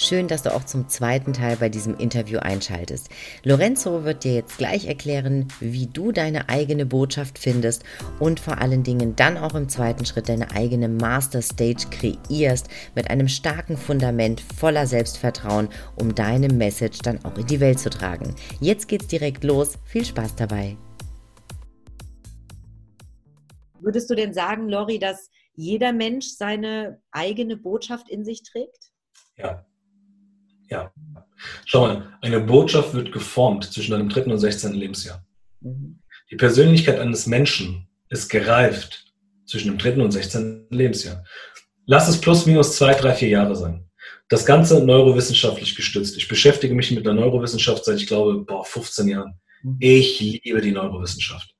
Schön, dass du auch zum zweiten Teil bei diesem Interview einschaltest. Lorenzo wird dir jetzt gleich erklären, wie du deine eigene Botschaft findest und vor allen Dingen dann auch im zweiten Schritt deine eigene Master Stage kreierst mit einem starken Fundament voller Selbstvertrauen, um deine Message dann auch in die Welt zu tragen. Jetzt geht's direkt los. Viel Spaß dabei. Würdest du denn sagen, Lori, dass jeder Mensch seine eigene Botschaft in sich trägt? Ja. Ja. Schau mal, eine Botschaft wird geformt zwischen deinem dritten und 16. Lebensjahr. Mhm. Die Persönlichkeit eines Menschen ist gereift zwischen dem dritten und 16. Lebensjahr. Lass es plus minus zwei, drei, vier Jahre sein. Das Ganze neurowissenschaftlich gestützt. Ich beschäftige mich mit der Neurowissenschaft seit, ich glaube, boah, 15 Jahren. Mhm. Ich liebe die Neurowissenschaft.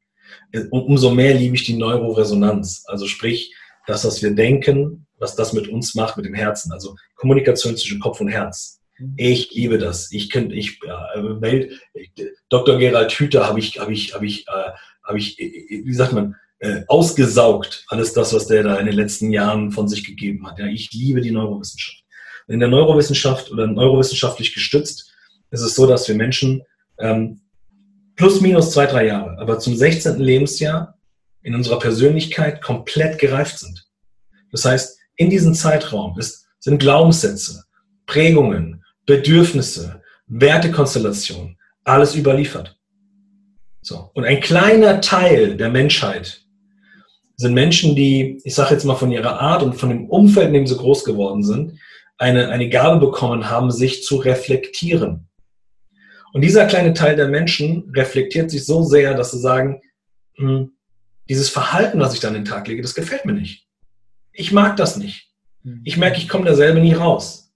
Und umso mehr liebe ich die Neuroresonanz. Also sprich, das, was wir denken, was das mit uns macht, mit dem Herzen. Also Kommunikation zwischen Kopf und Herz. Ich liebe das. Ich könnte, ich, äh, Dr. Gerald Hüther habe ich, habe ich, habe ich, äh, habe ich, wie sagt man, äh, ausgesaugt. Alles das, was der da in den letzten Jahren von sich gegeben hat. Ja, ich liebe die Neurowissenschaft. In der Neurowissenschaft oder neurowissenschaftlich gestützt ist es so, dass wir Menschen ähm, plus minus zwei, drei Jahre, aber zum 16. Lebensjahr in unserer Persönlichkeit komplett gereift sind. Das heißt, in diesem Zeitraum ist, sind Glaubenssätze, Prägungen, Bedürfnisse, Wertekonstellationen, alles überliefert. So. Und ein kleiner Teil der Menschheit sind Menschen, die, ich sage jetzt mal von ihrer Art und von dem Umfeld, in dem sie groß geworden sind, eine, eine Gabe bekommen haben, sich zu reflektieren. Und dieser kleine Teil der Menschen reflektiert sich so sehr, dass sie sagen, hm, dieses Verhalten, was ich da an den Tag lege, das gefällt mir nicht. Ich mag das nicht. Ich merke, ich komme da selber nie raus.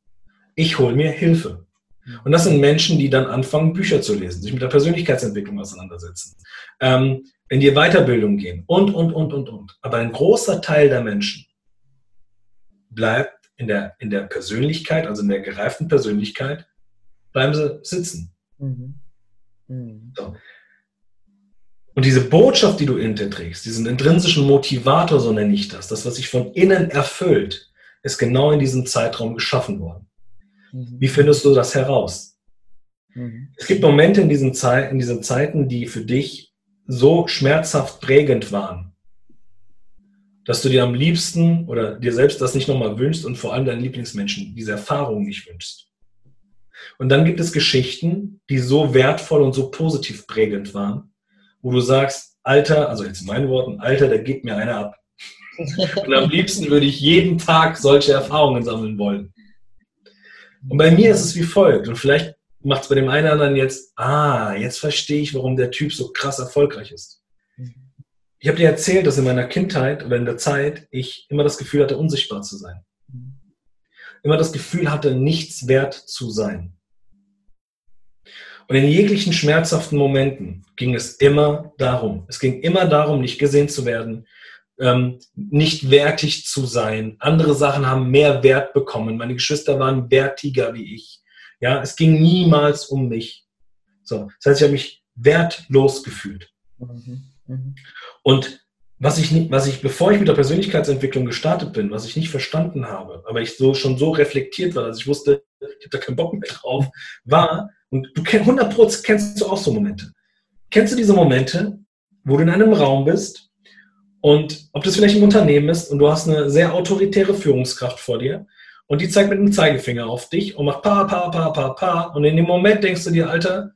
Ich hole mir Hilfe. Und das sind Menschen, die dann anfangen, Bücher zu lesen, sich mit der Persönlichkeitsentwicklung auseinandersetzen, ähm, in die Weiterbildung gehen und, und, und, und, und. Aber ein großer Teil der Menschen bleibt in der, in der Persönlichkeit, also in der gereiften Persönlichkeit, bleiben sie sitzen. Mhm. Mhm. So. Und diese Botschaft, die du in dir trägst, diesen intrinsischen Motivator, so nenne ich das, das, was sich von innen erfüllt, ist genau in diesem Zeitraum geschaffen worden. Mhm. Wie findest du das heraus? Mhm. Es gibt Momente in diesen, Zeit, in diesen Zeiten, die für dich so schmerzhaft prägend waren, dass du dir am liebsten oder dir selbst das nicht nochmal wünschst und vor allem deinen Lieblingsmenschen diese Erfahrung nicht wünschst. Und dann gibt es Geschichten, die so wertvoll und so positiv prägend waren, wo du sagst, Alter, also jetzt in meinen Worten, Alter, da geht mir einer ab. Und am liebsten würde ich jeden Tag solche Erfahrungen sammeln wollen. Und bei mir ist es wie folgt. Und vielleicht macht es bei dem einen oder anderen jetzt, ah, jetzt verstehe ich, warum der Typ so krass erfolgreich ist. Ich habe dir erzählt, dass in meiner Kindheit oder in der Zeit ich immer das Gefühl hatte, unsichtbar zu sein. Immer das Gefühl hatte, nichts wert zu sein. Und in jeglichen schmerzhaften Momenten ging es immer darum. Es ging immer darum, nicht gesehen zu werden, ähm, nicht wertig zu sein. Andere Sachen haben mehr Wert bekommen. Meine Geschwister waren wertiger wie ich. Ja, es ging niemals um mich. So, das heißt, ich habe mich wertlos gefühlt. Und was ich, was ich, bevor ich mit der Persönlichkeitsentwicklung gestartet bin, was ich nicht verstanden habe, aber ich so schon so reflektiert war, dass ich wusste, ich habe da keinen Bock mehr drauf, war, und du kennst 100% kennst du auch so Momente. Kennst du diese Momente, wo du in einem Raum bist und ob das vielleicht im Unternehmen ist und du hast eine sehr autoritäre Führungskraft vor dir und die zeigt mit dem Zeigefinger auf dich und macht pa, pa, pa, pa, pa und in dem Moment denkst du dir, Alter,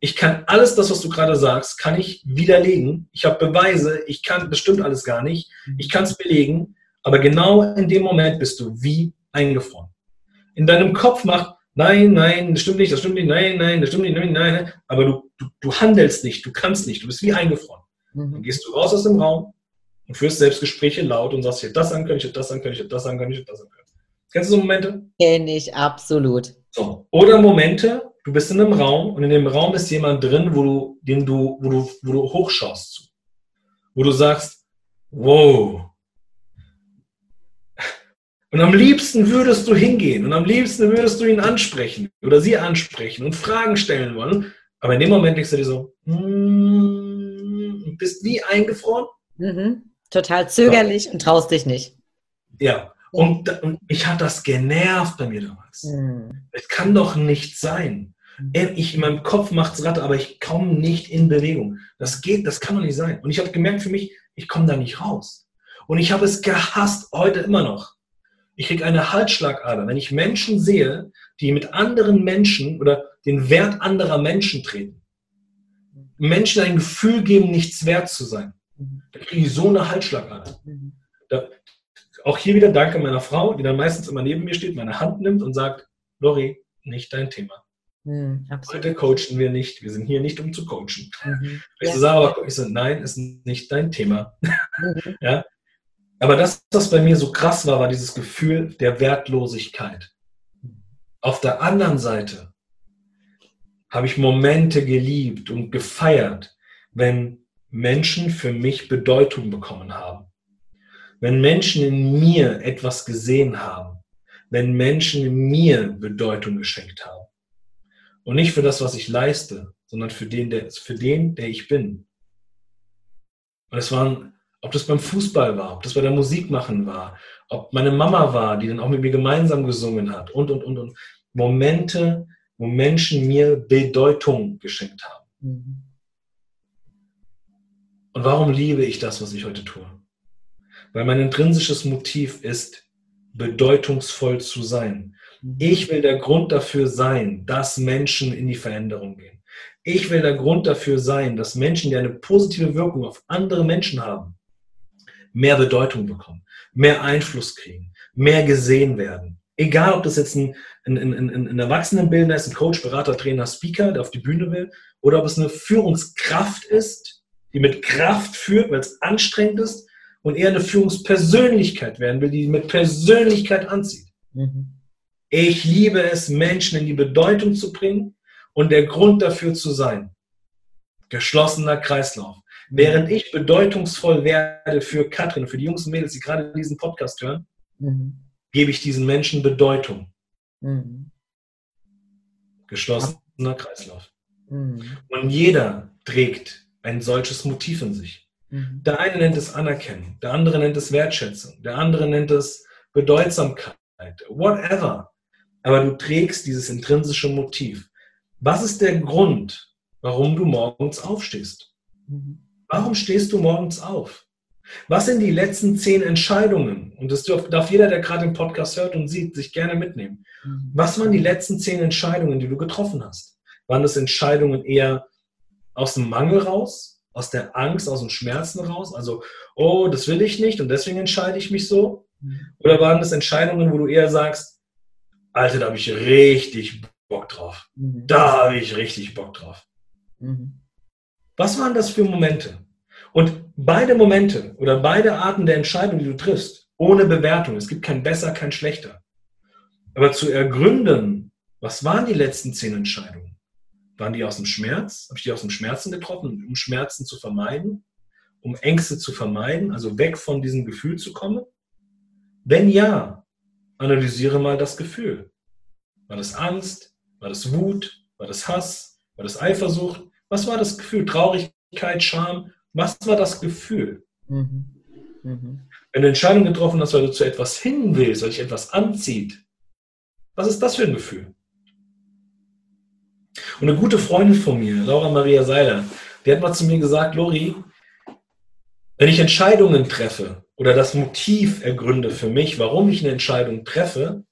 ich kann alles das, was du gerade sagst, kann ich widerlegen. Ich habe Beweise, ich kann, das stimmt alles gar nicht. Ich kann es belegen, aber genau in dem Moment bist du wie eingefroren. In deinem Kopf macht nein, nein, das stimmt nicht, das stimmt nicht, nein, nein, das stimmt nicht, nein, nein, nein. Aber du, du, du handelst nicht, du kannst nicht, du bist wie eingefroren. Mhm. Dann gehst du raus aus dem Raum und führst Selbstgespräche laut und sagst, ich hätte das sagen können, ich hätte das sagen können, ich hätte das sagen können, ich hätte das sagen können. Kennst du so Momente? Kenn ich, absolut. So. Oder Momente, du bist in einem Raum und in dem Raum ist jemand drin, wo du, den du, wo du, wo du hochschaust Wo du sagst, wow, und am liebsten würdest du hingehen und am liebsten würdest du ihn ansprechen oder sie ansprechen und Fragen stellen wollen. Aber in dem Moment denkst du dir so, mm, bist wie eingefroren. Mhm. Total zögerlich ja. und traust dich nicht. Ja. Und, und mich hat das genervt bei mir damals. Mhm. Es kann doch nicht sein. Ich in meinem Kopf macht es Ratte, aber ich komme nicht in Bewegung. Das geht, das kann doch nicht sein. Und ich habe gemerkt für mich, ich komme da nicht raus. Und ich habe es gehasst, heute immer noch. Ich kriege eine Halsschlagader, wenn ich Menschen sehe, die mit anderen Menschen oder den Wert anderer Menschen treten. Menschen ein Gefühl geben, nichts wert zu sein. Da kriege ich so eine Halsschlagader. Da, auch hier wieder danke meiner Frau, die dann meistens immer neben mir steht, meine Hand nimmt und sagt, Lori, nicht dein Thema. Mhm, Heute coachen wir nicht. Wir sind hier nicht, um zu coachen. Mhm. Ich, ja. so sage, ich so, nein, ist nicht dein Thema. Mhm. ja? Aber das, was bei mir so krass war, war dieses Gefühl der Wertlosigkeit. Auf der anderen Seite habe ich Momente geliebt und gefeiert, wenn Menschen für mich Bedeutung bekommen haben. Wenn Menschen in mir etwas gesehen haben. Wenn Menschen in mir Bedeutung geschenkt haben. Und nicht für das, was ich leiste, sondern für den, der, für den, der ich bin. Und es waren ob das beim Fußball war, ob das bei der Musik machen war, ob meine Mama war, die dann auch mit mir gemeinsam gesungen hat und, und, und, und. Momente, wo Menschen mir Bedeutung geschenkt haben. Mhm. Und warum liebe ich das, was ich heute tue? Weil mein intrinsisches Motiv ist, bedeutungsvoll zu sein. Mhm. Ich will der Grund dafür sein, dass Menschen in die Veränderung gehen. Ich will der Grund dafür sein, dass Menschen, die eine positive Wirkung auf andere Menschen haben, mehr Bedeutung bekommen, mehr Einfluss kriegen, mehr gesehen werden. Egal, ob das jetzt ein, ein, ein, ein Erwachsenenbildner ist, ein Coach, Berater, Trainer, Speaker, der auf die Bühne will, oder ob es eine Führungskraft ist, die mit Kraft führt, weil es anstrengend ist, und eher eine Führungspersönlichkeit werden will, die mit Persönlichkeit anzieht. Mhm. Ich liebe es, Menschen in die Bedeutung zu bringen und der Grund dafür zu sein. Geschlossener Kreislauf. Während ich bedeutungsvoll werde für Katrin, für die Jungs und Mädels, die gerade diesen Podcast hören, mhm. gebe ich diesen Menschen Bedeutung. Mhm. Geschlossener Kreislauf. Mhm. Und jeder trägt ein solches Motiv in sich. Mhm. Der eine nennt es Anerkennen, der andere nennt es Wertschätzung, der andere nennt es Bedeutsamkeit, whatever. Aber du trägst dieses intrinsische Motiv. Was ist der Grund, warum du morgens aufstehst? Mhm. Warum stehst du morgens auf? Was sind die letzten zehn Entscheidungen? Und das darf jeder, der gerade den Podcast hört und sieht, sich gerne mitnehmen. Mhm. Was waren die letzten zehn Entscheidungen, die du getroffen hast? Waren das Entscheidungen eher aus dem Mangel raus, aus der Angst, aus dem Schmerzen raus? Also, oh, das will ich nicht und deswegen entscheide ich mich so? Mhm. Oder waren das Entscheidungen, wo du eher sagst, Alter, da habe ich richtig Bock drauf. Mhm. Da habe ich richtig Bock drauf. Was waren das für Momente? Und beide Momente oder beide Arten der Entscheidung, die du triffst, ohne Bewertung, es gibt kein besser, kein schlechter. Aber zu ergründen, was waren die letzten zehn Entscheidungen? Waren die aus dem Schmerz? Habe ich die aus dem Schmerzen getroffen, um Schmerzen zu vermeiden? Um Ängste zu vermeiden, also weg von diesem Gefühl zu kommen? Wenn ja, analysiere mal das Gefühl. War das Angst? War das Wut? War das Hass? War das Eifersucht? Was war das Gefühl? Traurigkeit, Scham? Was war das Gefühl? Mhm. Mhm. Wenn du Entscheidungen getroffen hast, weil du zu etwas hin willst, weil dich etwas anzieht, was ist das für ein Gefühl? Und eine gute Freundin von mir, Laura Maria Seiler, die hat mal zu mir gesagt, Lori, wenn ich Entscheidungen treffe oder das Motiv ergründe für mich, warum ich eine Entscheidung treffe,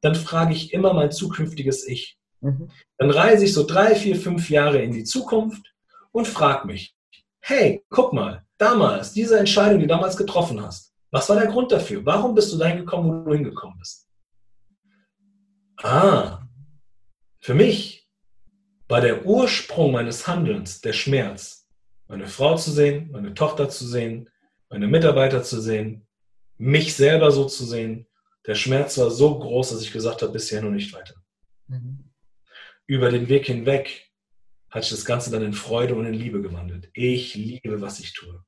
dann frage ich immer mein zukünftiges Ich. Mhm. Dann reise ich so drei, vier, fünf Jahre in die Zukunft und frage mich, hey, guck mal, damals, diese Entscheidung, die du damals getroffen hast, was war der Grund dafür? Warum bist du dahin gekommen, wo du hingekommen bist? Ah, für mich war der Ursprung meines Handelns der Schmerz, meine Frau zu sehen, meine Tochter zu sehen, meine Mitarbeiter zu sehen, mich selber so zu sehen. Der Schmerz war so groß, dass ich gesagt habe, bisher noch nicht weiter. Mhm. Über den Weg hinweg hat sich das Ganze dann in Freude und in Liebe gewandelt. Ich liebe, was ich tue.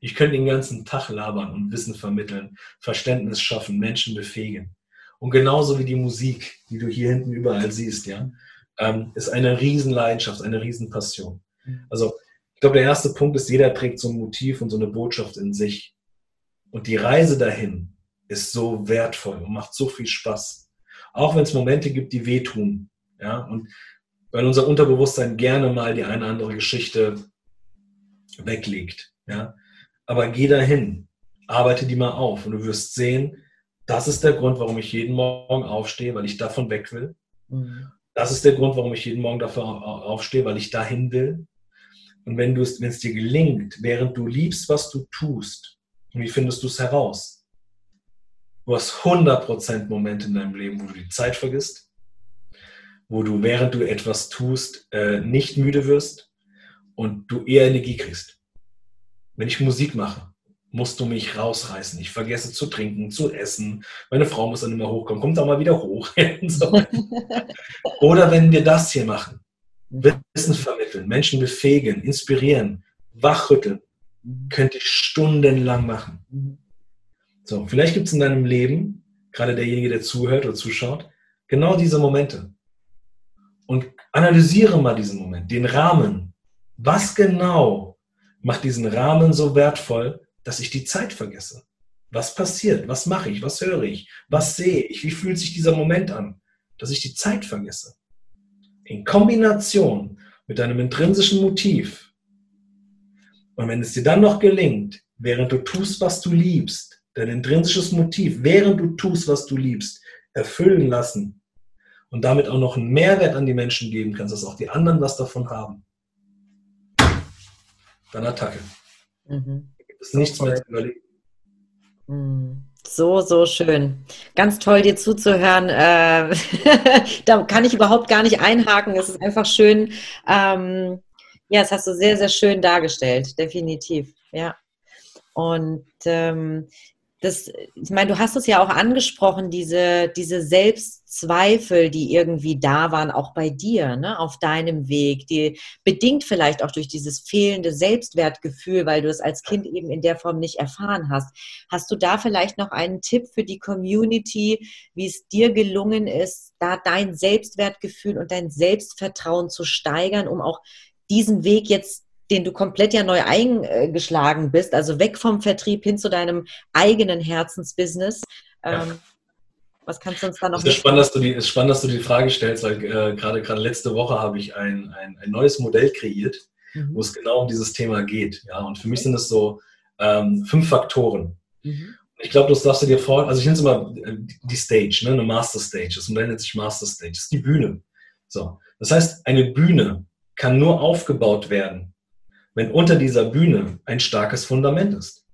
Ich könnte den ganzen Tag labern und Wissen vermitteln, Verständnis schaffen, Menschen befähigen. Und genauso wie die Musik, die du hier hinten überall siehst, ja, ähm, ist eine Riesenleidenschaft, eine Riesenpassion. Also, ich glaube, der erste Punkt ist, jeder trägt so ein Motiv und so eine Botschaft in sich. Und die Reise dahin ist so wertvoll und macht so viel Spaß. Auch wenn es Momente gibt, die wehtun. Ja, und weil unser Unterbewusstsein gerne mal die eine oder andere Geschichte weglegt. Ja, aber geh dahin, arbeite die mal auf und du wirst sehen, das ist der Grund, warum ich jeden Morgen aufstehe, weil ich davon weg will. Mhm. Das ist der Grund, warum ich jeden Morgen dafür aufstehe, weil ich dahin will. Und wenn es dir gelingt, während du liebst, was du tust, wie findest du es heraus? Du hast 100% Momente in deinem Leben, wo du die Zeit vergisst, wo du, während du etwas tust, äh, nicht müde wirst und du eher Energie kriegst. Wenn ich Musik mache, musst du mich rausreißen. Ich vergesse zu trinken, zu essen. Meine Frau muss dann immer hochkommen, kommt auch mal wieder hoch. Oder wenn wir das hier machen, Wissen vermitteln, Menschen befähigen, inspirieren, wachrütteln, könnte ich stundenlang machen. So, vielleicht gibt es in deinem Leben, gerade derjenige, der zuhört oder zuschaut, genau diese Momente. Und analysiere mal diesen Moment, den Rahmen. Was genau macht diesen Rahmen so wertvoll, dass ich die Zeit vergesse. Was passiert? Was mache ich? Was höre ich? Was sehe ich? Wie fühlt sich dieser Moment an? Dass ich die Zeit vergesse. In Kombination mit deinem intrinsischen Motiv. Und wenn es dir dann noch gelingt, während du tust, was du liebst, dein intrinsisches Motiv, während du tust, was du liebst, erfüllen lassen und damit auch noch einen Mehrwert an die Menschen geben kannst, dass auch die anderen was davon haben, dann Attacke. Mhm ist nichts mehr zu überlegen. Hm. So, so schön. Ganz toll, dir zuzuhören. Äh, da kann ich überhaupt gar nicht einhaken. Es ist einfach schön. Ähm, ja, das hast du sehr, sehr schön dargestellt. Definitiv. Ja. Und ähm, das, ich meine, du hast es ja auch angesprochen, diese, diese Selbstzweifel, die irgendwie da waren, auch bei dir, ne, auf deinem Weg, die bedingt vielleicht auch durch dieses fehlende Selbstwertgefühl, weil du es als Kind eben in der Form nicht erfahren hast. Hast du da vielleicht noch einen Tipp für die Community, wie es dir gelungen ist, da dein Selbstwertgefühl und dein Selbstvertrauen zu steigern, um auch diesen Weg jetzt den du komplett ja neu eingeschlagen bist, also weg vom Vertrieb hin zu deinem eigenen Herzensbusiness. Ja. Ähm, was kannst du uns da noch Es ist spannend, dass du die, ist spannend, dass du die Frage stellst, weil äh, gerade, gerade letzte Woche habe ich ein, ein, ein neues Modell kreiert, mhm. wo es genau um dieses Thema geht. Ja? Und für mich sind es so ähm, fünf Faktoren. Mhm. Ich glaube, das darfst du dir vor, also ich nenne es immer äh, die Stage, ne? eine Master Stage. Das Modell nennt sich Master Stage. Das ist die Bühne. So. Das heißt, eine Bühne kann nur aufgebaut werden, wenn unter dieser Bühne ein starkes Fundament ist.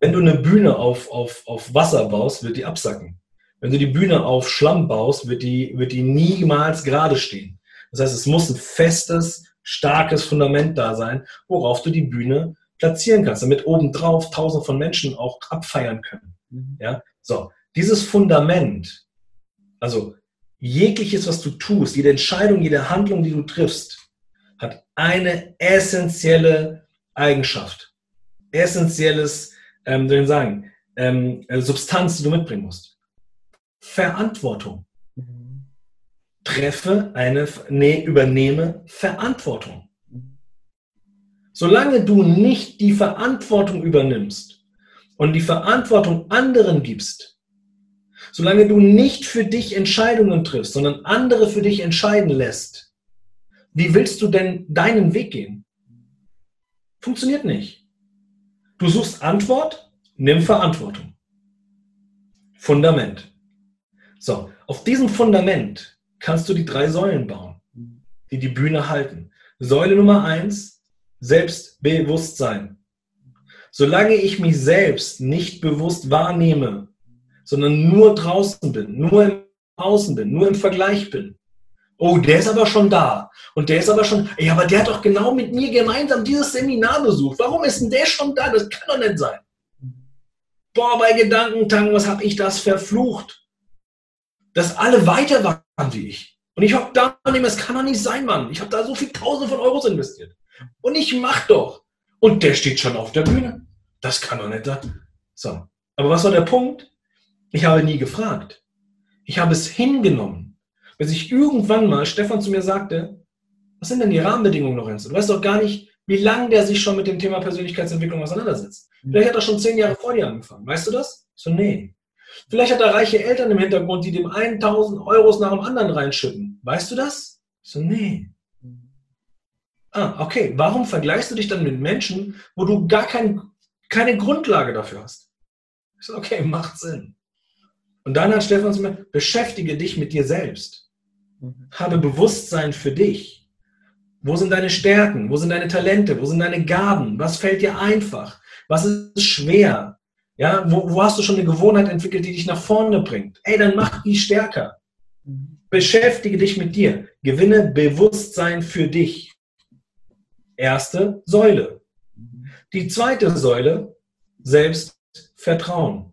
Wenn du eine Bühne auf, auf, auf Wasser baust, wird die absacken. Wenn du die Bühne auf Schlamm baust, wird die, wird die niemals gerade stehen. Das heißt, es muss ein festes, starkes Fundament da sein, worauf du die Bühne platzieren kannst, damit obendrauf tausend von Menschen auch abfeiern können. Mhm. Ja, so. Dieses Fundament, also jegliches, was du tust, jede Entscheidung, jede Handlung, die du triffst, hat eine essentielle Eigenschaft, essentielles, ähm, soll ich sagen, ähm, äh, Substanz, die du mitbringen musst. Verantwortung. Treffe eine, nee, übernehme Verantwortung. Solange du nicht die Verantwortung übernimmst und die Verantwortung anderen gibst, solange du nicht für dich Entscheidungen triffst, sondern andere für dich entscheiden lässt, wie willst du denn deinen Weg gehen? Funktioniert nicht. Du suchst Antwort, nimm Verantwortung. Fundament. So, auf diesem Fundament kannst du die drei Säulen bauen, die die Bühne halten. Säule Nummer eins, Selbstbewusstsein. Solange ich mich selbst nicht bewusst wahrnehme, sondern nur draußen bin, nur im Außen bin, nur im Vergleich bin, Oh, der ist aber schon da. Und der ist aber schon, ey, aber der hat doch genau mit mir gemeinsam dieses Seminar besucht. Warum ist denn der schon da? Das kann doch nicht sein. Boah, bei Gedankentang, was habe ich das verflucht? Dass alle weiter waren wie ich. Und ich habe da mehr, das kann doch nicht sein, Mann. Ich habe da so viel Tausende von Euros investiert. Und ich mach doch. Und der steht schon auf der Bühne. Das kann doch nicht sein. So. Aber was war der Punkt? Ich habe nie gefragt. Ich habe es hingenommen bis ich irgendwann mal Stefan zu mir sagte, was sind denn die Rahmenbedingungen, Lorenzo? Du weißt doch gar nicht, wie lange der sich schon mit dem Thema Persönlichkeitsentwicklung auseinandersetzt. Mhm. Vielleicht hat er schon zehn Jahre vor dir angefangen. Weißt du das? So, nee. Vielleicht hat er reiche Eltern im Hintergrund, die dem 1000 Euros nach dem anderen reinschütten. Weißt du das? So, nee. Ah, okay. Warum vergleichst du dich dann mit Menschen, wo du gar kein, keine Grundlage dafür hast? Ich so, okay, macht Sinn. Und dann hat Stefan zu mir, beschäftige dich mit dir selbst. Mhm. Habe Bewusstsein für dich. Wo sind deine Stärken? Wo sind deine Talente? Wo sind deine Gaben? Was fällt dir einfach? Was ist schwer? Ja, wo, wo hast du schon eine Gewohnheit entwickelt, die dich nach vorne bringt? Ey, dann mach die stärker. Mhm. Beschäftige dich mit dir. Gewinne Bewusstsein für dich. Erste Säule. Mhm. Die zweite Säule, Selbstvertrauen.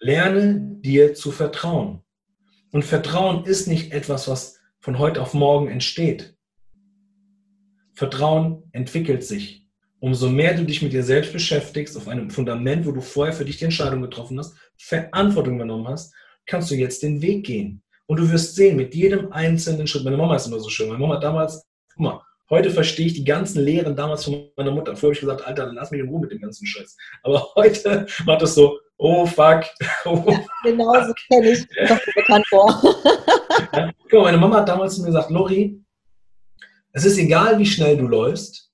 Lerne dir zu vertrauen. Und Vertrauen ist nicht etwas, was von heute auf morgen entsteht. Vertrauen entwickelt sich. Umso mehr du dich mit dir selbst beschäftigst, auf einem Fundament, wo du vorher für dich die Entscheidung getroffen hast, Verantwortung übernommen hast, kannst du jetzt den Weg gehen. Und du wirst sehen, mit jedem einzelnen Schritt, meine Mama ist immer so schön, meine Mama damals, guck mal, heute verstehe ich die ganzen Lehren damals von meiner Mutter. Früher habe ich gesagt, Alter, lass mich in Ruhe mit dem ganzen Scheiß. Aber heute macht es so, oh fuck. Oh, ja, genau so kenne ich, doch bekannt vor. ja, guck mal, meine Mama hat damals zu mir gesagt, Lori, es ist egal, wie schnell du läufst,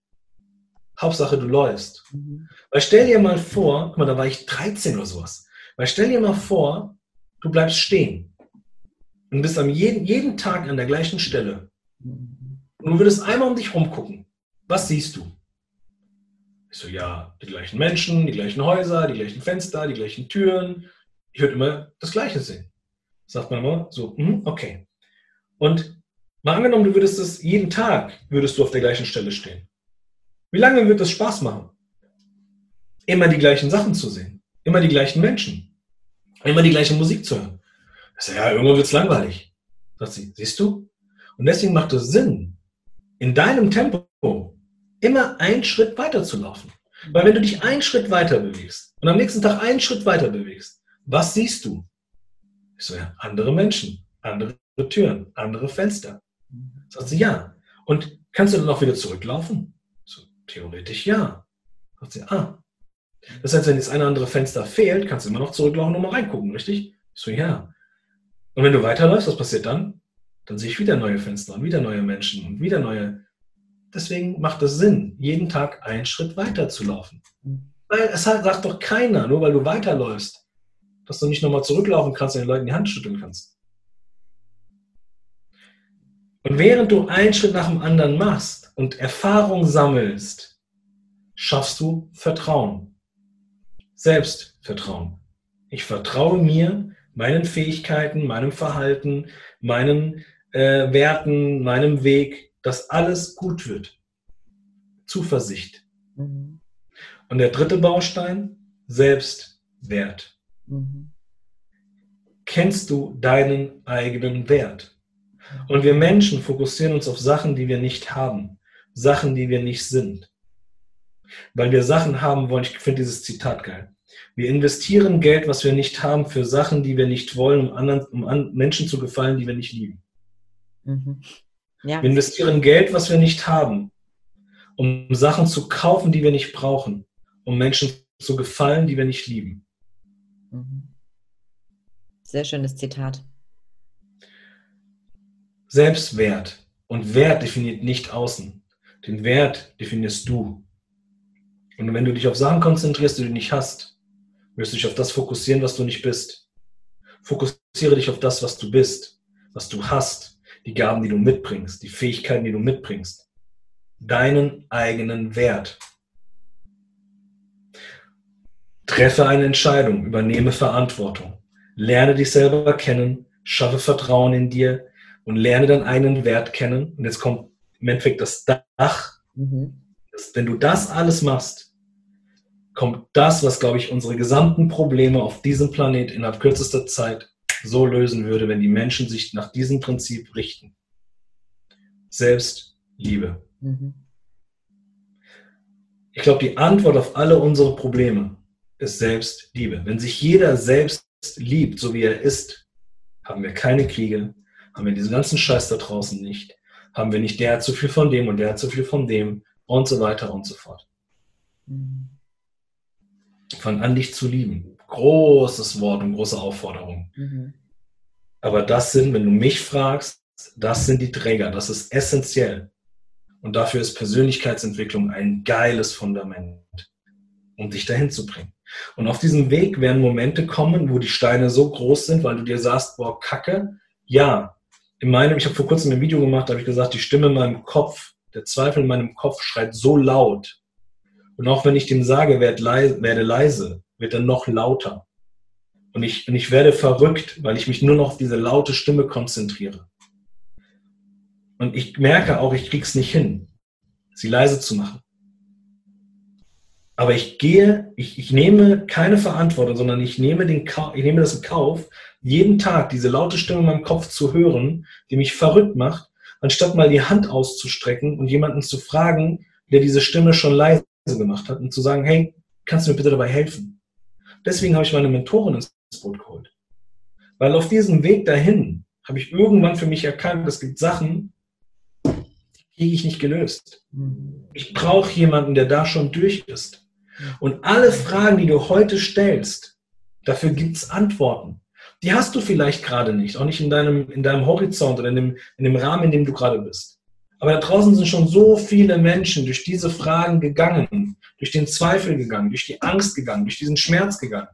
Hauptsache du läufst. Mhm. Weil stell dir mal vor, guck mal, da war ich 13 oder sowas, weil stell dir mal vor, du bleibst stehen und bist am jeden, jeden Tag an der gleichen Stelle. Mhm. Und du würdest einmal um dich rumgucken. Was siehst du? Ich so, ja, die gleichen Menschen, die gleichen Häuser, die gleichen Fenster, die gleichen Türen. Ich würde immer das Gleiche sehen. Sagt man immer so, mhm, okay. Und mal angenommen, du würdest es jeden Tag, würdest du auf der gleichen Stelle stehen. Wie lange wird es Spaß machen? Immer die gleichen Sachen zu sehen. Immer die gleichen Menschen. Immer die gleiche Musik zu hören. Ich sage, ja, irgendwann wird es langweilig. Sagt sie, siehst du? Und deswegen macht es Sinn, in deinem Tempo immer einen Schritt weiter zu laufen. Weil wenn du dich einen Schritt weiter bewegst und am nächsten Tag einen Schritt weiter bewegst, was siehst du? Ich so, ja, andere Menschen, andere Türen, andere Fenster. Sagt sie, ja. Und kannst du dann auch wieder zurücklaufen? So, theoretisch ja. Sagt sie, ah. Das heißt, wenn jetzt ein andere Fenster fehlt, kannst du immer noch zurücklaufen und mal reingucken, richtig? Ich so, ja. Und wenn du weiterläufst, was passiert dann? Dann sehe ich wieder neue Fenster und wieder neue Menschen und wieder neue Deswegen macht es Sinn, jeden Tag einen Schritt weiter zu laufen. Weil es sagt doch keiner, nur weil du weiterläufst, dass du nicht nochmal zurücklaufen kannst und den Leuten die Hand schütteln kannst. Und während du einen Schritt nach dem anderen machst und Erfahrung sammelst, schaffst du Vertrauen. Selbstvertrauen. Ich vertraue mir, meinen Fähigkeiten, meinem Verhalten, meinen äh, Werten, meinem Weg, dass alles gut wird. Zuversicht. Mhm. Und der dritte Baustein, Selbstwert. Mhm. Kennst du deinen eigenen Wert? Und wir Menschen fokussieren uns auf Sachen, die wir nicht haben, Sachen, die wir nicht sind. Weil wir Sachen haben wollen, ich finde dieses Zitat geil. Wir investieren Geld, was wir nicht haben, für Sachen, die wir nicht wollen, um, anderen, um an Menschen zu gefallen, die wir nicht lieben. Mhm. Ja. Wir investieren Geld, was wir nicht haben, um Sachen zu kaufen, die wir nicht brauchen, um Menschen zu gefallen, die wir nicht lieben. Mhm. Sehr schönes Zitat. Selbstwert und Wert definiert nicht außen. Den Wert definierst du. Und wenn du dich auf Sachen konzentrierst, die du nicht hast, wirst du dich auf das fokussieren, was du nicht bist. Fokussiere dich auf das, was du bist, was du hast die Gaben, die du mitbringst, die Fähigkeiten, die du mitbringst, deinen eigenen Wert. Treffe eine Entscheidung, übernehme Verantwortung, lerne dich selber kennen, schaffe Vertrauen in dir und lerne deinen eigenen Wert kennen. Und jetzt kommt im Endeffekt das Dach. Mhm. wenn du das alles machst, kommt das, was, glaube ich, unsere gesamten Probleme auf diesem Planet innerhalb kürzester Zeit so lösen würde, wenn die Menschen sich nach diesem Prinzip richten. Selbstliebe. Mhm. Ich glaube, die Antwort auf alle unsere Probleme ist Selbstliebe. Wenn sich jeder selbst liebt, so wie er ist, haben wir keine Kriege, haben wir diesen ganzen Scheiß da draußen nicht, haben wir nicht der hat zu viel von dem und der hat zu viel von dem und so weiter und so fort. Mhm. Fang an, dich zu lieben. Großes Wort und große Aufforderung. Mhm. Aber das sind, wenn du mich fragst, das sind die Träger, das ist essentiell. Und dafür ist Persönlichkeitsentwicklung ein geiles Fundament, um dich dahin zu bringen. Und auf diesem Weg werden Momente kommen, wo die Steine so groß sind, weil du dir sagst, boah, Kacke. Ja, in meinem, ich habe vor kurzem ein Video gemacht, da habe ich gesagt, die Stimme in meinem Kopf, der Zweifel in meinem Kopf schreit so laut. Und auch wenn ich dem sage, werde leise, werde leise wird er noch lauter. Und ich, und ich werde verrückt, weil ich mich nur noch auf diese laute Stimme konzentriere. Und ich merke auch, ich krieg's nicht hin, sie leise zu machen. Aber ich gehe, ich, ich nehme keine Verantwortung, sondern ich nehme, den, ich nehme das in Kauf, jeden Tag diese laute Stimme in meinem Kopf zu hören, die mich verrückt macht, anstatt mal die Hand auszustrecken und jemanden zu fragen, der diese Stimme schon leise gemacht hat und zu sagen, hey, kannst du mir bitte dabei helfen? Deswegen habe ich meine Mentorin ins Boot geholt. Weil auf diesem Weg dahin habe ich irgendwann für mich erkannt, es gibt Sachen, die kriege ich nicht gelöst. Ich brauche jemanden, der da schon durch ist. Und alle Fragen, die du heute stellst, dafür gibt es Antworten. Die hast du vielleicht gerade nicht, auch nicht in deinem, in deinem Horizont oder in dem, in dem Rahmen, in dem du gerade bist. Aber da draußen sind schon so viele Menschen durch diese Fragen gegangen, durch den Zweifel gegangen, durch die Angst gegangen, durch diesen Schmerz gegangen.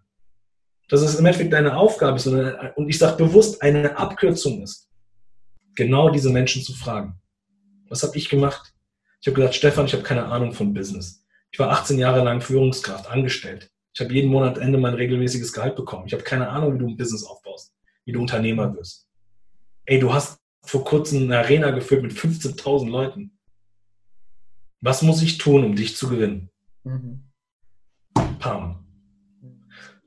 Dass es im Endeffekt deine Aufgabe ist und ich sage bewusst eine Abkürzung ist, genau diese Menschen zu fragen. Was habe ich gemacht? Ich habe gesagt, Stefan, ich habe keine Ahnung von Business. Ich war 18 Jahre lang Führungskraft, angestellt. Ich habe jeden Monat Ende mein regelmäßiges Gehalt bekommen. Ich habe keine Ahnung, wie du ein Business aufbaust, wie du Unternehmer wirst. Ey, du hast vor kurzem eine Arena gefüllt mit 15.000 Leuten. Was muss ich tun, um dich zu gewinnen? Mhm. Pam.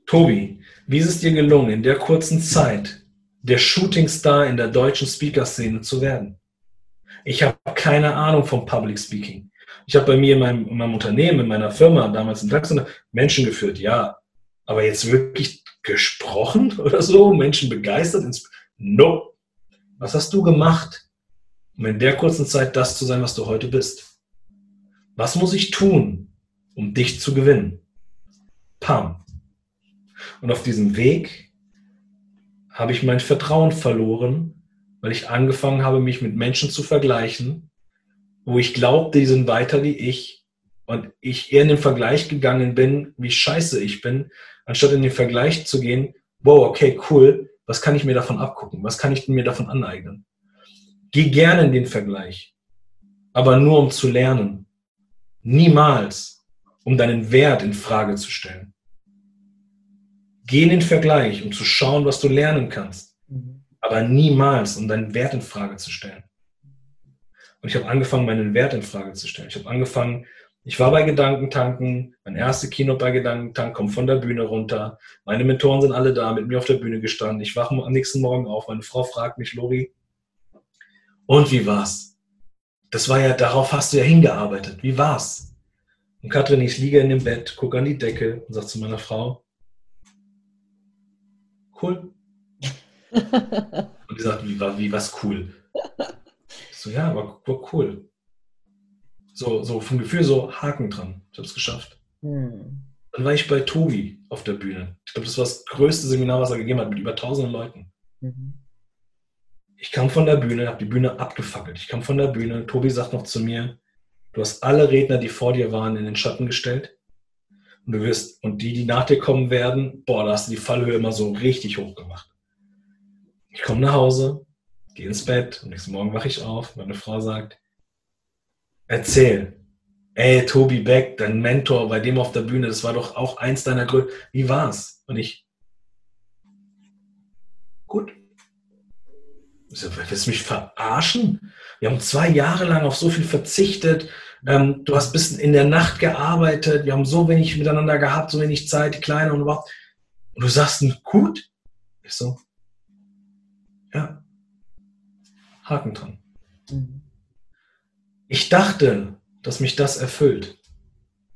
Tobi, wie ist es dir gelungen, in der kurzen Zeit der Shootingstar in der deutschen Speaker-Szene zu werden? Ich habe keine Ahnung vom Public Speaking. Ich habe bei mir in meinem, in meinem, Unternehmen, in meiner Firma, damals in Sachsen, Menschen geführt, ja. Aber jetzt wirklich gesprochen oder so, Menschen begeistert? No. Was hast du gemacht, um in der kurzen Zeit das zu sein, was du heute bist? Was muss ich tun, um dich zu gewinnen? Pam. Und auf diesem Weg habe ich mein Vertrauen verloren, weil ich angefangen habe, mich mit Menschen zu vergleichen, wo ich glaubte, die sind weiter wie ich und ich eher in den Vergleich gegangen bin, wie scheiße ich bin, anstatt in den Vergleich zu gehen, wow, okay, cool, was kann ich mir davon abgucken? Was kann ich mir davon aneignen? Geh gerne in den Vergleich, aber nur um zu lernen. Niemals, um deinen Wert in Frage zu stellen. Geh in den Vergleich, um zu schauen, was du lernen kannst, aber niemals, um deinen Wert in Frage zu stellen. Und ich habe angefangen, meinen Wert in Frage zu stellen. Ich habe angefangen, ich war bei Gedankentanken, mein erster Kino bei Gedankentank, komme von der Bühne runter. Meine Mentoren sind alle da, mit mir auf der Bühne gestanden. Ich wache am nächsten Morgen auf. Meine Frau fragt mich, Lori, und wie war's? Das war ja, darauf hast du ja hingearbeitet. Wie war's? Und Katrin, ich liege in dem Bett, gucke an die Decke und sage zu meiner Frau, cool. und die sagt, wie war, wie was cool? so, ja, war, war cool. So, so vom Gefühl so Haken dran. Ich habe es geschafft. Hm. Dann war ich bei Tobi auf der Bühne. Ich glaube, das war das größte Seminar, was er gegeben hat, mit über tausenden Leuten. Mhm. Ich kam von der Bühne, habe die Bühne abgefackelt. Ich kam von der Bühne. Tobi sagt noch zu mir, du hast alle Redner, die vor dir waren, in den Schatten gestellt. Und du wirst, und die, die nach dir kommen werden, boah, da hast du die Fallhöhe immer so richtig hoch gemacht. Ich komme nach Hause, gehe ins Bett und nächsten Morgen wache ich auf. Meine Frau sagt, erzähl. Ey, Tobi Beck, dein Mentor bei dem auf der Bühne, das war doch auch eins deiner größten. Wie war's? Und ich, gut. So, willst du mich verarschen? Wir haben zwei Jahre lang auf so viel verzichtet. Ähm, du hast bis in der Nacht gearbeitet. Wir haben so wenig miteinander gehabt, so wenig Zeit, die Kleine und überhaupt. Und du sagst, gut? Ich so, ja, Haken dran. Mhm. Ich dachte, dass mich das erfüllt.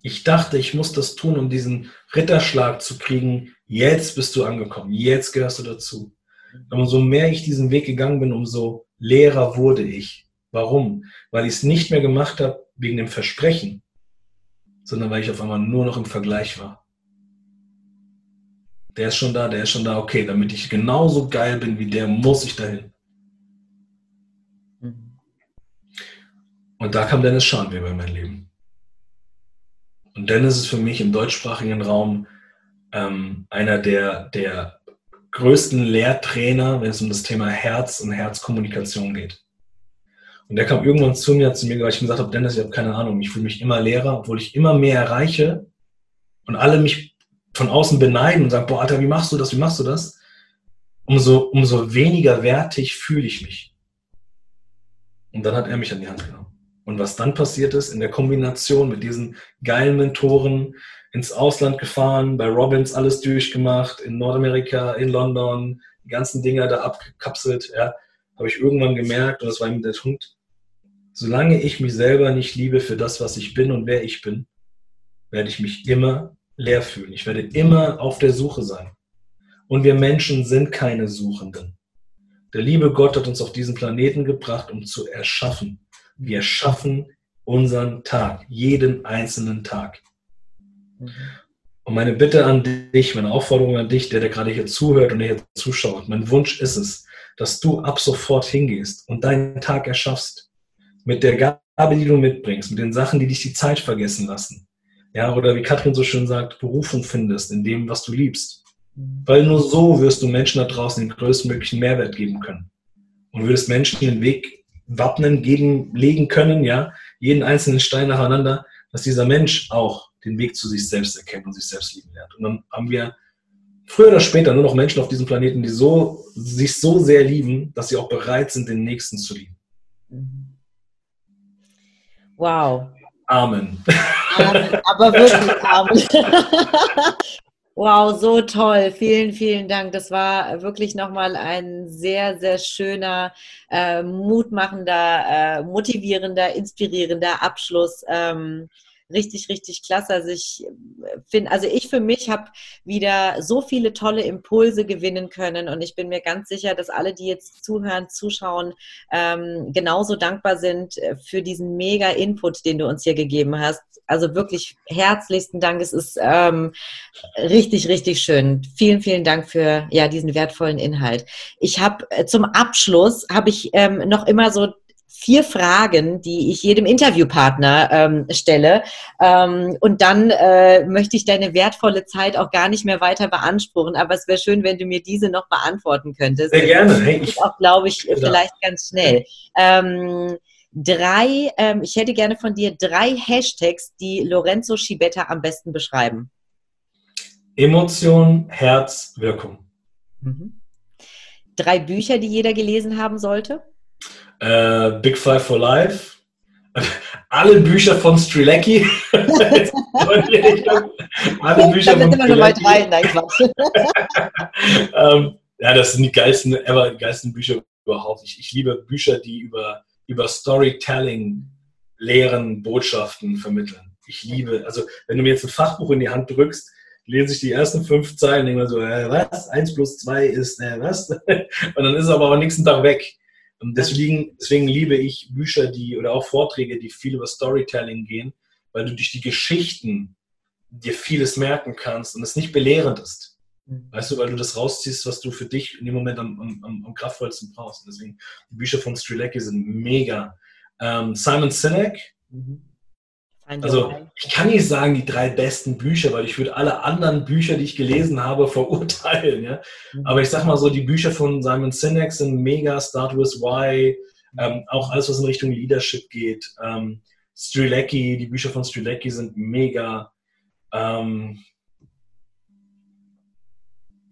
Ich dachte, ich muss das tun, um diesen Ritterschlag zu kriegen. Jetzt bist du angekommen. Jetzt gehörst du dazu. Und umso mehr ich diesen Weg gegangen bin, umso leerer wurde ich. Warum? Weil ich es nicht mehr gemacht habe wegen dem Versprechen, sondern weil ich auf einmal nur noch im Vergleich war. der ist schon da, der ist schon da, okay, damit ich genauso geil bin wie der, muss ich dahin. Und da kam Dennis Schanweber in mein Leben. Und Dennis ist für mich im deutschsprachigen Raum ähm, einer der, der größten Lehrtrainer, wenn es um das Thema Herz und Herzkommunikation geht. Und der kam irgendwann zu mir, zu mir, ich gesagt habe, Dennis, ich habe keine Ahnung, ich fühle mich immer leerer, obwohl ich immer mehr erreiche und alle mich von außen beneiden und sagen, boah, Alter, wie machst du das, wie machst du das? Umso, umso weniger wertig fühle ich mich. Und dann hat er mich an die Hand genommen. Und was dann passiert ist, in der Kombination mit diesen geilen Mentoren, ins Ausland gefahren, bei Robbins alles durchgemacht, in Nordamerika, in London, die ganzen Dinger da abgekapselt, ja, habe ich irgendwann gemerkt, und das war eben der Punkt, solange ich mich selber nicht liebe für das, was ich bin und wer ich bin, werde ich mich immer leer fühlen. Ich werde immer auf der Suche sein. Und wir Menschen sind keine Suchenden. Der liebe Gott hat uns auf diesen Planeten gebracht, um zu erschaffen. Wir schaffen unseren Tag, jeden einzelnen Tag. Und meine Bitte an dich, meine Aufforderung an dich, der, der gerade hier zuhört und der hier zuschaut, mein Wunsch ist es, dass du ab sofort hingehst und deinen Tag erschaffst. Mit der Gabe, die du mitbringst, mit den Sachen, die dich die Zeit vergessen lassen. Ja, oder wie Katrin so schön sagt, Berufung findest in dem, was du liebst. Weil nur so wirst du Menschen da draußen den größtmöglichen Mehrwert geben können. Und würdest Menschen den Weg wappnen, geben, legen können, ja, jeden einzelnen Stein nacheinander, dass dieser Mensch auch den Weg zu sich selbst erkennt und sich selbst lieben lernt. Und dann haben wir früher oder später nur noch Menschen auf diesem Planeten, die so, sich so sehr lieben, dass sie auch bereit sind, den Nächsten zu lieben. Wow. Amen. Amen. Aber wirklich Amen. Wow, so toll. Vielen, vielen Dank. Das war wirklich nochmal ein sehr, sehr schöner, äh, mutmachender, äh, motivierender, inspirierender Abschluss. Ähm, richtig, richtig klasse. Also ich äh, finde, also ich für mich habe wieder so viele tolle Impulse gewinnen können und ich bin mir ganz sicher, dass alle, die jetzt zuhören, zuschauen, ähm, genauso dankbar sind äh, für diesen mega Input, den du uns hier gegeben hast. Also wirklich herzlichsten Dank. Es ist ähm, richtig, richtig schön. Vielen, vielen Dank für ja diesen wertvollen Inhalt. Ich habe äh, zum Abschluss habe ich ähm, noch immer so vier Fragen, die ich jedem Interviewpartner ähm, stelle. Ähm, und dann äh, möchte ich deine wertvolle Zeit auch gar nicht mehr weiter beanspruchen. Aber es wäre schön, wenn du mir diese noch beantworten könntest. Sehr gerne. Hey, ich auch, glaube ich, vielleicht ganz schnell. Ähm, drei, ähm, ich hätte gerne von dir drei Hashtags, die Lorenzo Schibetta am besten beschreiben. Emotion, Herz, Wirkung. Mhm. Drei Bücher, die jeder gelesen haben sollte? Äh, Big Five for Life, alle Bücher von Strilecki. alle Bücher von Strilecki. ähm, ja, das sind die geilsten, ever, geilsten Bücher überhaupt. Ich, ich liebe Bücher, die über, über Storytelling lehren, Botschaften vermitteln. Ich liebe, also wenn du mir jetzt ein Fachbuch in die Hand drückst, lese ich die ersten fünf Zeilen und denke mir so, äh, was? Eins plus zwei ist, äh, was? und dann ist es aber am nächsten Tag weg. Und deswegen, deswegen liebe ich Bücher, die oder auch Vorträge, die viel über Storytelling gehen, weil du durch die Geschichten dir vieles merken kannst und es nicht belehrend ist. Mhm. Weißt du, weil du das rausziehst, was du für dich in dem Moment am, am, am kraftvollsten brauchst. Deswegen, die Bücher von Strilecki sind mega. Ähm, Simon Sinek, mhm. Also ich kann nicht sagen, die drei besten Bücher, weil ich würde alle anderen Bücher, die ich gelesen habe, verurteilen. Ja? Mhm. Aber ich sag mal so, die Bücher von Simon Sinek sind mega, Start with Why, ähm, auch alles, was in Richtung Leadership geht. Ähm, Strilecki, die Bücher von Strilecki sind mega. Ähm,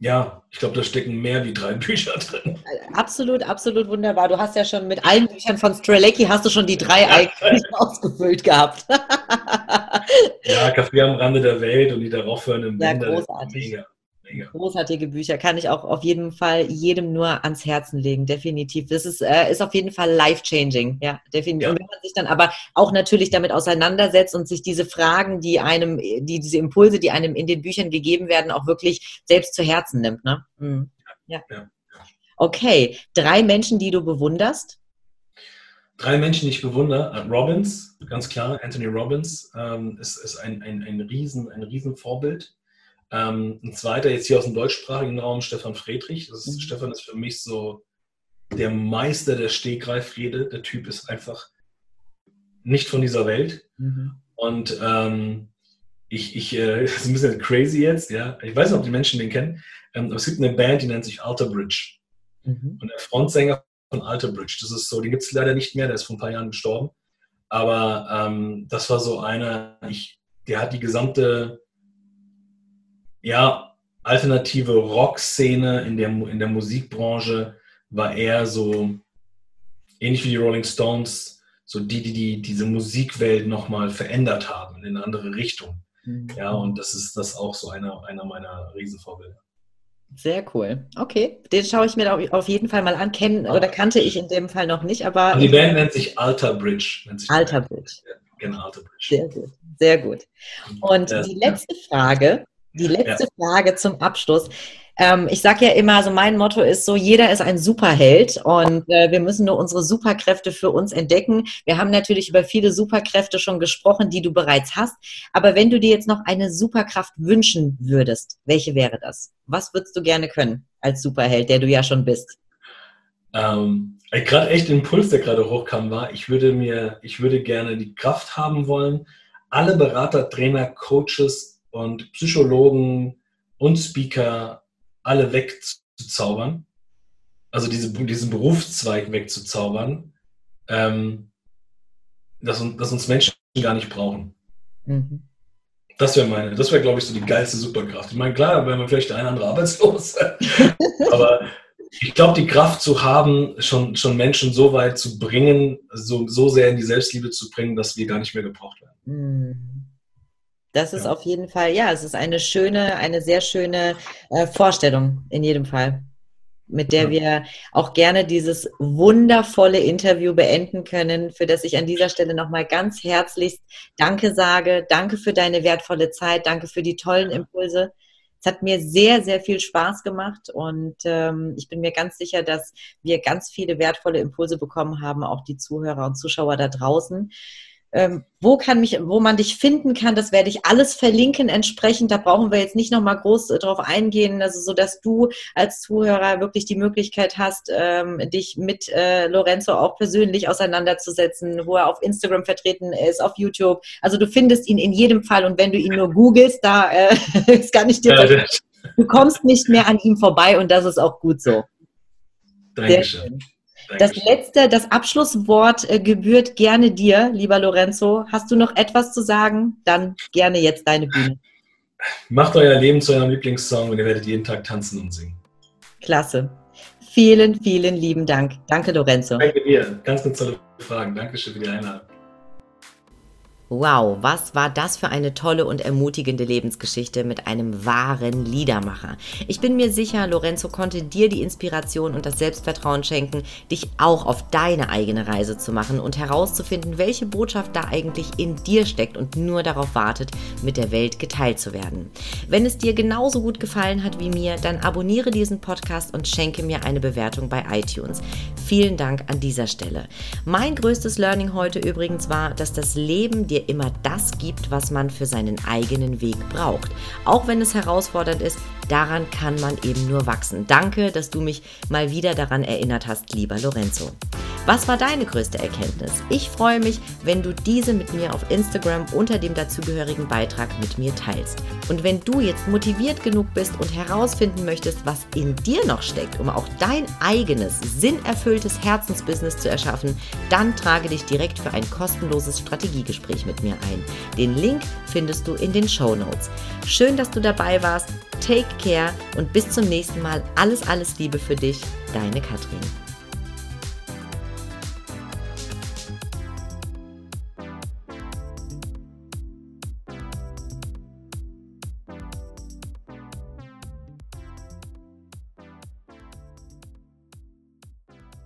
ja, ich glaube, da stecken mehr wie drei Bücher drin. Absolut, absolut wunderbar. Du hast ja schon mit allen Büchern von Strelecki hast du schon die drei eigentlich ausgefüllt gehabt. ja, Kaffee am Rande der Welt und die darauffolgenden ja, Bänder. Großartig. Mega. Mega. Großartige Bücher kann ich auch auf jeden Fall jedem nur ans Herzen legen, definitiv. Das ist, äh, ist auf jeden Fall life-changing, ja, definitiv. Ja. Und wenn man sich dann aber auch natürlich damit auseinandersetzt und sich diese Fragen, die einem, die, diese Impulse, die einem in den Büchern gegeben werden, auch wirklich selbst zu Herzen nimmt, ne? Mhm. Ja. ja. Okay, drei Menschen, die du bewunderst? Drei Menschen, die ich bewundere. Robbins, ganz klar, Anthony Robbins ähm, ist, ist ein, ein, ein, Riesen, ein Riesenvorbild Ähm, ein zweiter jetzt hier aus dem deutschsprachigen Raum, Stefan Friedrich. Ist, mhm. Stefan ist für mich so der Meister der Stegreifrede. Der Typ ist einfach nicht von dieser Welt. Mhm. Und ähm, ich, ich äh, das ist ein bisschen crazy jetzt, ja. Ich weiß nicht, ob die Menschen den kennen. Ähm, aber es gibt eine Band, die nennt sich Alter Bridge. Mhm. Und der Frontsänger von Alter Bridge, das ist so, die gibt es leider nicht mehr, der ist vor ein paar Jahren gestorben. Aber ähm, das war so einer, ich, der hat die gesamte, ja, alternative Rock-Szene in der, in der Musikbranche, war eher so, ähnlich wie die Rolling Stones, so die, die, die diese Musikwelt nochmal verändert haben in eine andere Richtung. Mhm. Ja, und das ist das auch so einer, einer meiner Riesenvorbilder. Sehr cool. Okay, den schaue ich mir auf jeden Fall mal an. Kennen oder kannte ich in dem Fall noch nicht, aber. Und die Band nennt sich Alter Bridge. Sich Alter Bridge. Genau, Alter Bridge. Sehr gut, sehr gut. Und die letzte Frage, die letzte ja. Frage zum Abschluss. Ähm, ich sage ja immer, so mein Motto ist so, jeder ist ein Superheld und äh, wir müssen nur unsere Superkräfte für uns entdecken. Wir haben natürlich über viele Superkräfte schon gesprochen, die du bereits hast. Aber wenn du dir jetzt noch eine Superkraft wünschen würdest, welche wäre das? Was würdest du gerne können als Superheld, der du ja schon bist? Ähm, gerade echt ein Impuls, der gerade hochkam, war, ich würde mir, ich würde gerne die Kraft haben wollen, alle Berater, Trainer, Coaches und Psychologen und Speaker alle wegzuzaubern, also diese, diesen Berufszweig wegzuzaubern, ähm, dass, dass, uns Menschen gar nicht brauchen. Mhm. Das wäre meine, das wäre, glaube ich, so die geilste Superkraft. Ich meine, klar, wäre man vielleicht der eine oder andere arbeitslos, aber ich glaube, die Kraft zu haben, schon, schon Menschen so weit zu bringen, so, so sehr in die Selbstliebe zu bringen, dass wir gar nicht mehr gebraucht werden. Mhm. Das ist ja. auf jeden Fall, ja, es ist eine schöne, eine sehr schöne äh, Vorstellung in jedem Fall, mit der ja. wir auch gerne dieses wundervolle Interview beenden können, für das ich an dieser Stelle nochmal ganz herzlichst Danke sage. Danke für deine wertvolle Zeit, danke für die tollen Impulse. Es hat mir sehr, sehr viel Spaß gemacht und ähm, ich bin mir ganz sicher, dass wir ganz viele wertvolle Impulse bekommen haben, auch die Zuhörer und Zuschauer da draußen. Ähm, wo kann mich, wo man dich finden kann, das werde ich alles verlinken entsprechend. Da brauchen wir jetzt nicht nochmal groß äh, drauf eingehen, also so dass du als Zuhörer wirklich die Möglichkeit hast, ähm, dich mit äh, Lorenzo auch persönlich auseinanderzusetzen, wo er auf Instagram vertreten ist, auf YouTube. Also du findest ihn in jedem Fall und wenn du ihn nur googelst, da äh, ist gar nicht dir. Ja, du kommst nicht mehr an ihm vorbei und das ist auch gut so. Dankeschön. Das letzte, das Abschlusswort äh, gebührt gerne dir, lieber Lorenzo. Hast du noch etwas zu sagen? Dann gerne jetzt deine Bühne. Macht euer Leben zu eurem Lieblingssong und ihr werdet jeden Tag tanzen und singen. Klasse. Vielen, vielen lieben Dank. Danke, Lorenzo. Danke dir. Ganz, ganz tolle Fragen. Dankeschön für die Einladung. Wow, was war das für eine tolle und ermutigende Lebensgeschichte mit einem wahren Liedermacher. Ich bin mir sicher, Lorenzo konnte dir die Inspiration und das Selbstvertrauen schenken, dich auch auf deine eigene Reise zu machen und herauszufinden, welche Botschaft da eigentlich in dir steckt und nur darauf wartet, mit der Welt geteilt zu werden. Wenn es dir genauso gut gefallen hat wie mir, dann abonniere diesen Podcast und schenke mir eine Bewertung bei iTunes. Vielen Dank an dieser Stelle. Mein größtes Learning heute übrigens war, dass das Leben dir dir immer das gibt, was man für seinen eigenen Weg braucht. Auch wenn es herausfordernd ist, daran kann man eben nur wachsen. Danke, dass du mich mal wieder daran erinnert hast, lieber Lorenzo. Was war deine größte Erkenntnis? Ich freue mich, wenn du diese mit mir auf Instagram unter dem dazugehörigen Beitrag mit mir teilst. Und wenn du jetzt motiviert genug bist und herausfinden möchtest, was in dir noch steckt, um auch dein eigenes, sinnerfülltes Herzensbusiness zu erschaffen, dann trage dich direkt für ein kostenloses Strategiegespräch mit mir ein. Den Link findest du in den Show Notes. Schön, dass du dabei warst. Take care und bis zum nächsten Mal. Alles, alles Liebe für dich. Deine Katrin.